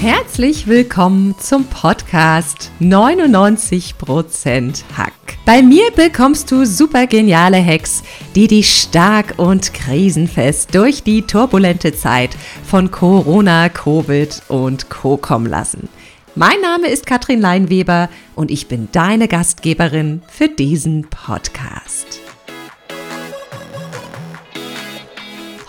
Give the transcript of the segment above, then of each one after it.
Herzlich willkommen zum Podcast 99% Hack. Bei mir bekommst du super geniale Hacks, die dich stark und krisenfest durch die turbulente Zeit von Corona, Covid und Co. kommen lassen. Mein Name ist Katrin Leinweber und ich bin deine Gastgeberin für diesen Podcast.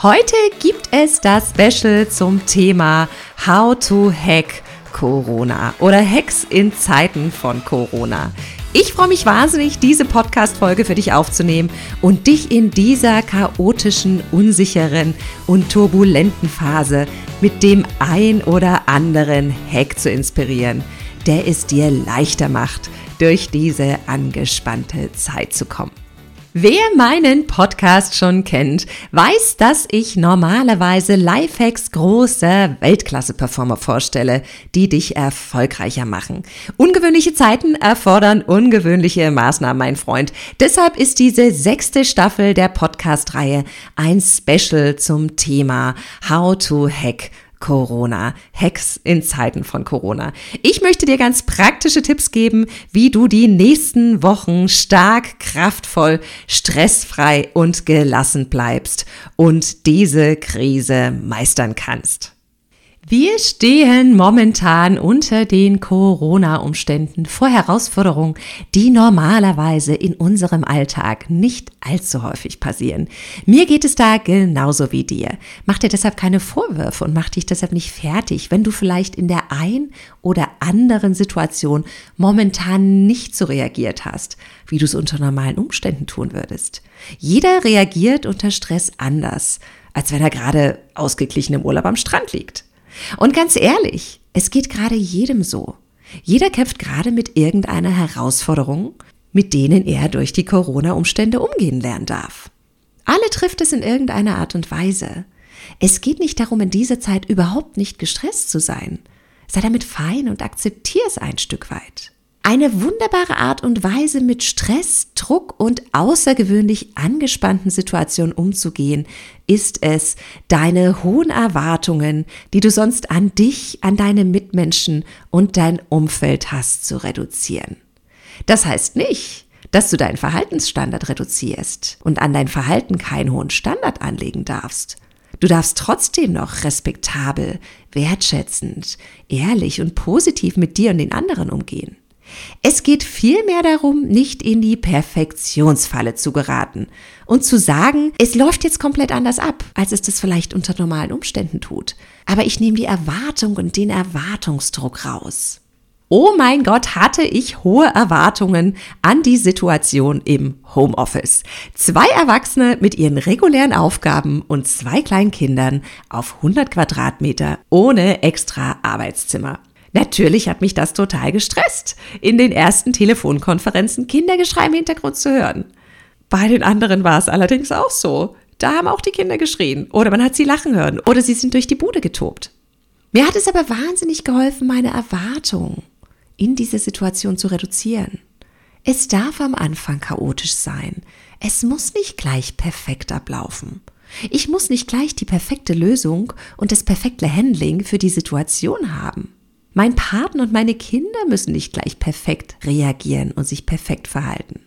Heute gibt es das Special zum Thema How to Hack Corona oder Hacks in Zeiten von Corona. Ich freue mich wahnsinnig, diese Podcast-Folge für dich aufzunehmen und dich in dieser chaotischen, unsicheren und turbulenten Phase mit dem ein oder anderen Hack zu inspirieren, der es dir leichter macht, durch diese angespannte Zeit zu kommen. Wer meinen Podcast schon kennt, weiß, dass ich normalerweise Lifehacks großer Weltklasse-Performer vorstelle, die dich erfolgreicher machen. Ungewöhnliche Zeiten erfordern ungewöhnliche Maßnahmen, mein Freund. Deshalb ist diese sechste Staffel der Podcast-Reihe ein Special zum Thema How to Hack Corona. Hacks in Zeiten von Corona. Ich möchte dir ganz praktische Tipps geben, wie du die nächsten Wochen stark, kraftvoll, stressfrei und gelassen bleibst und diese Krise meistern kannst. Wir stehen momentan unter den Corona-Umständen vor Herausforderungen, die normalerweise in unserem Alltag nicht allzu häufig passieren. Mir geht es da genauso wie dir. Mach dir deshalb keine Vorwürfe und mach dich deshalb nicht fertig, wenn du vielleicht in der ein oder anderen Situation momentan nicht so reagiert hast, wie du es unter normalen Umständen tun würdest. Jeder reagiert unter Stress anders, als wenn er gerade ausgeglichen im Urlaub am Strand liegt. Und ganz ehrlich, es geht gerade jedem so. Jeder kämpft gerade mit irgendeiner Herausforderung, mit denen er durch die Corona-Umstände umgehen lernen darf. Alle trifft es in irgendeiner Art und Weise. Es geht nicht darum, in dieser Zeit überhaupt nicht gestresst zu sein. Sei damit fein und akzeptier es ein Stück weit. Eine wunderbare Art und Weise, mit Stress, Druck und außergewöhnlich angespannten Situationen umzugehen, ist es, deine hohen Erwartungen, die du sonst an dich, an deine Mitmenschen und dein Umfeld hast, zu reduzieren. Das heißt nicht, dass du deinen Verhaltensstandard reduzierst und an dein Verhalten keinen hohen Standard anlegen darfst. Du darfst trotzdem noch respektabel, wertschätzend, ehrlich und positiv mit dir und den anderen umgehen. Es geht vielmehr darum, nicht in die Perfektionsfalle zu geraten und zu sagen, es läuft jetzt komplett anders ab, als es das vielleicht unter normalen Umständen tut. Aber ich nehme die Erwartung und den Erwartungsdruck raus. Oh mein Gott, hatte ich hohe Erwartungen an die Situation im Homeoffice. Zwei Erwachsene mit ihren regulären Aufgaben und zwei kleinen Kindern auf 100 Quadratmeter ohne extra Arbeitszimmer. Natürlich hat mich das total gestresst, in den ersten Telefonkonferenzen Kindergeschrei im Hintergrund zu hören. Bei den anderen war es allerdings auch so. Da haben auch die Kinder geschrien oder man hat sie lachen hören oder sie sind durch die Bude getobt. Mir hat es aber wahnsinnig geholfen, meine Erwartung in dieser Situation zu reduzieren. Es darf am Anfang chaotisch sein. Es muss nicht gleich perfekt ablaufen. Ich muss nicht gleich die perfekte Lösung und das perfekte Handling für die Situation haben. Mein Partner und meine Kinder müssen nicht gleich perfekt reagieren und sich perfekt verhalten.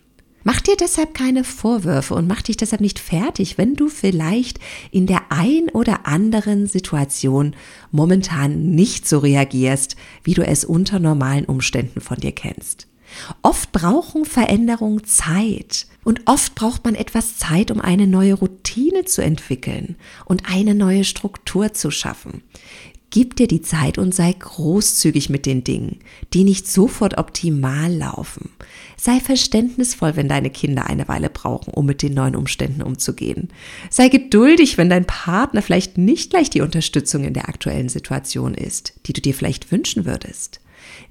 Mach dir deshalb keine Vorwürfe und mach dich deshalb nicht fertig, wenn du vielleicht in der ein oder anderen Situation momentan nicht so reagierst, wie du es unter normalen Umständen von dir kennst. Oft brauchen Veränderungen Zeit und oft braucht man etwas Zeit, um eine neue Routine zu entwickeln und eine neue Struktur zu schaffen. Gib dir die Zeit und sei großzügig mit den Dingen, die nicht sofort optimal laufen. Sei verständnisvoll, wenn deine Kinder eine Weile brauchen, um mit den neuen Umständen umzugehen. Sei geduldig, wenn dein Partner vielleicht nicht gleich die Unterstützung in der aktuellen Situation ist, die du dir vielleicht wünschen würdest.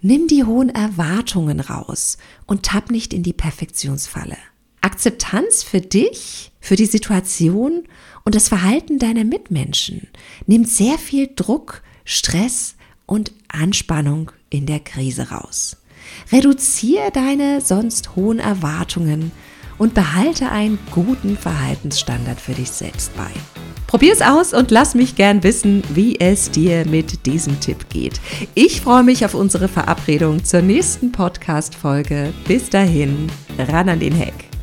Nimm die hohen Erwartungen raus und tapp nicht in die Perfektionsfalle. Akzeptanz für dich, für die Situation und das Verhalten deiner Mitmenschen nimmt sehr viel Druck, Stress und Anspannung in der Krise raus. Reduziere deine sonst hohen Erwartungen und behalte einen guten Verhaltensstandard für dich selbst bei. Probier's aus und lass mich gern wissen, wie es dir mit diesem Tipp geht. Ich freue mich auf unsere Verabredung zur nächsten Podcast-Folge. Bis dahin, ran an den Heck.